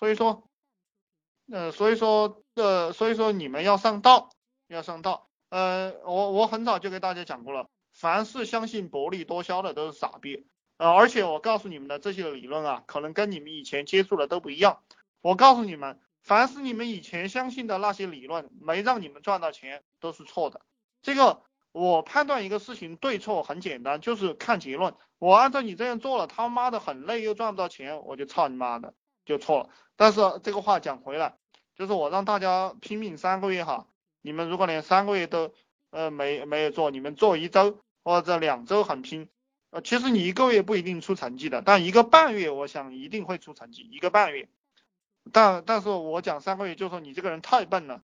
所以说，呃，所以说，呃，所以说你们要上道，要上道。呃，我我很早就给大家讲过了，凡是相信薄利多销的都是傻逼。呃，而且我告诉你们的这些理论啊，可能跟你们以前接触的都不一样。我告诉你们，凡是你们以前相信的那些理论没让你们赚到钱，都是错的。这个我判断一个事情对错很简单，就是看结论。我按照你这样做了，他妈的很累又赚不到钱，我就操你妈的，就错了。但是这个话讲回来，就是我让大家拼命三个月哈。你们如果连三个月都呃没没有做，你们做一周或者两周很拼，呃其实你一个月不一定出成绩的，但一个半月我想一定会出成绩，一个半月。但但是我讲三个月就说你这个人太笨了，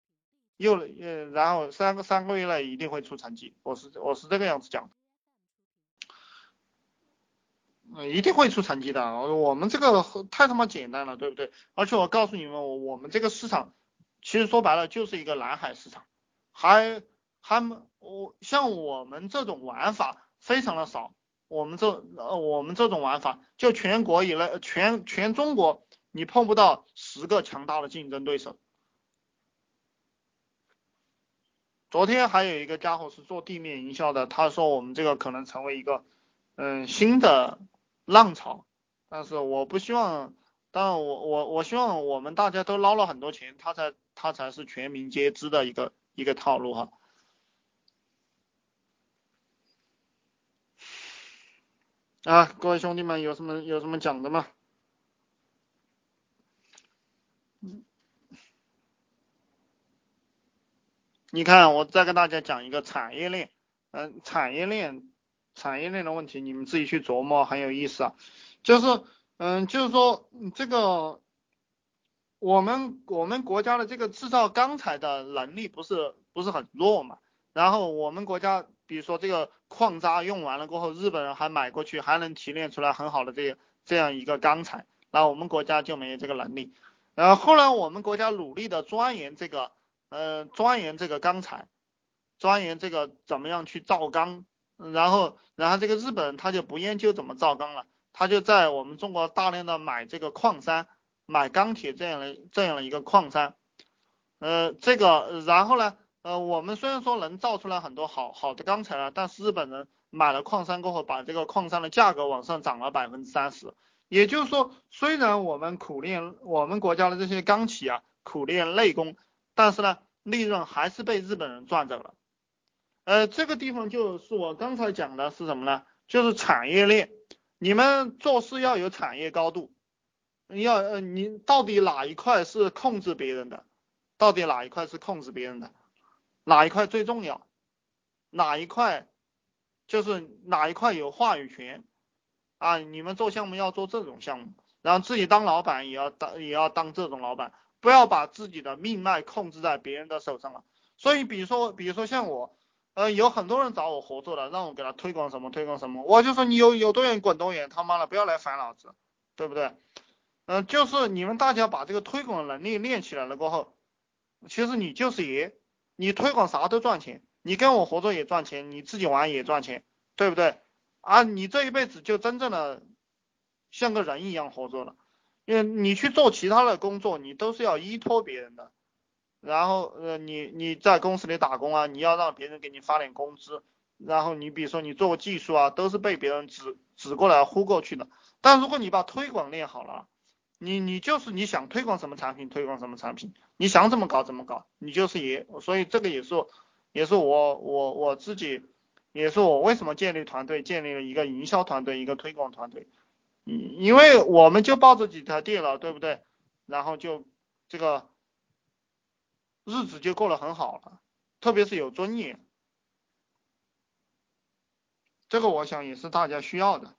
又呃然后三个三个月内一定会出成绩，我是我是这个样子讲，嗯一定会出成绩的，我们这个太他妈简单了，对不对？而且我告诉你们，我我们这个市场。其实说白了就是一个蓝海市场，还还我像我们这种玩法非常的少，我们这呃我们这种玩法就全国以内全全中国你碰不到十个强大的竞争对手。昨天还有一个家伙是做地面营销的，他说我们这个可能成为一个嗯新的浪潮，但是我不希望。但我我我希望我们大家都捞了很多钱，他才他才是全民皆知的一个一个套路哈。啊，各位兄弟们有什么有什么讲的吗？你看，我再跟大家讲一个产业链，嗯，产业链产业链的问题，你们自己去琢磨，很有意思啊，就是。嗯，就是说这个我们我们国家的这个制造钢材的能力不是不是很弱嘛？然后我们国家比如说这个矿渣用完了过后，日本人还买过去，还能提炼出来很好的这这样一个钢材，那我们国家就没有这个能力。然后后来我们国家努力的钻研这个呃钻研这个钢材，钻研这个怎么样去造钢，然后然后这个日本人他就不研究怎么造钢了。他就在我们中国大量的买这个矿山，买钢铁这样的这样的一个矿山，呃，这个然后呢，呃，我们虽然说能造出来很多好好的钢材了，但是日本人买了矿山过后，把这个矿山的价格往上涨了百分之三十。也就是说，虽然我们苦练我们国家的这些钢企啊，苦练内功，但是呢，利润还是被日本人赚走了。呃，这个地方就是我刚才讲的是什么呢？就是产业链。你们做事要有产业高度，要呃，你到底哪一块是控制别人的？到底哪一块是控制别人的？哪一块最重要？哪一块就是哪一块有话语权啊？你们做项目要做这种项目，然后自己当老板也要当也要当这种老板，不要把自己的命脉控制在别人的手上了。所以，比如说，比如说像我。呃，有很多人找我合作的，让我给他推广什么推广什么，我就说你有有多远滚多远，他妈的不要来烦老子，对不对？嗯，就是你们大家把这个推广能力练起来了过后，其实你就是爷，你推广啥都赚钱，你跟我合作也赚钱，你自己玩也赚钱，对不对？啊，你这一辈子就真正的像个人一样合作了，因为你去做其他的工作，你都是要依托别人的。然后呃，你你在公司里打工啊，你要让别人给你发点工资，然后你比如说你做个技术啊，都是被别人指指过来呼过去的。但如果你把推广练好了，你你就是你想推广什么产品推广什么产品，你想怎么搞怎么搞，你就是爷。所以这个也是也是我我我自己，也是我为什么建立团队，建立了一个营销团队，一个推广团队。因因为我们就抱着几台电脑，对不对？然后就这个。日子就过得很好了，特别是有尊严，这个我想也是大家需要的。